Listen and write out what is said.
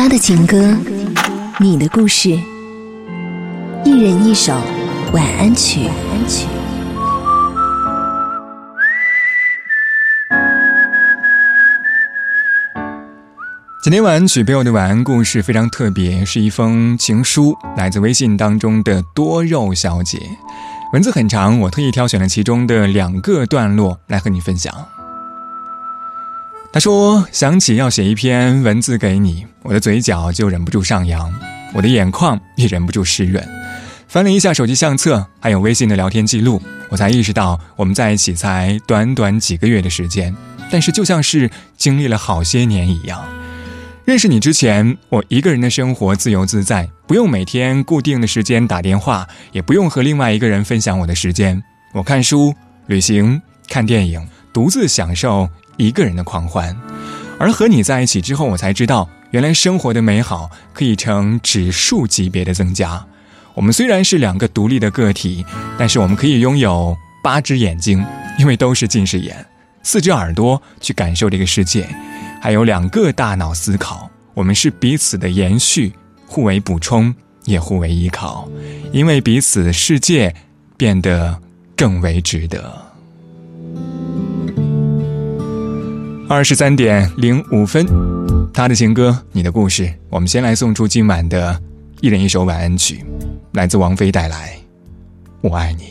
他的情歌，你的故事，一人一首晚安曲。今天晚安曲背后的晚安故事非常特别，是一封情书，来自微信当中的多肉小姐。文字很长，我特意挑选了其中的两个段落来和你分享。他说：“想起要写一篇文字给你，我的嘴角就忍不住上扬，我的眼眶也忍不住湿润。翻了一下手机相册，还有微信的聊天记录，我才意识到我们在一起才短短几个月的时间，但是就像是经历了好些年一样。认识你之前，我一个人的生活自由自在，不用每天固定的时间打电话，也不用和另外一个人分享我的时间。我看书、旅行、看电影，独自享受。”一个人的狂欢，而和你在一起之后，我才知道，原来生活的美好可以呈指数级别的增加。我们虽然是两个独立的个体，但是我们可以拥有八只眼睛，因为都是近视眼；四只耳朵去感受这个世界，还有两个大脑思考。我们是彼此的延续，互为补充，也互为依靠，因为彼此，世界变得更为值得。二十三点零五分，他的情歌，你的故事。我们先来送出今晚的一人一首晚安曲，来自王菲带来《我爱你》。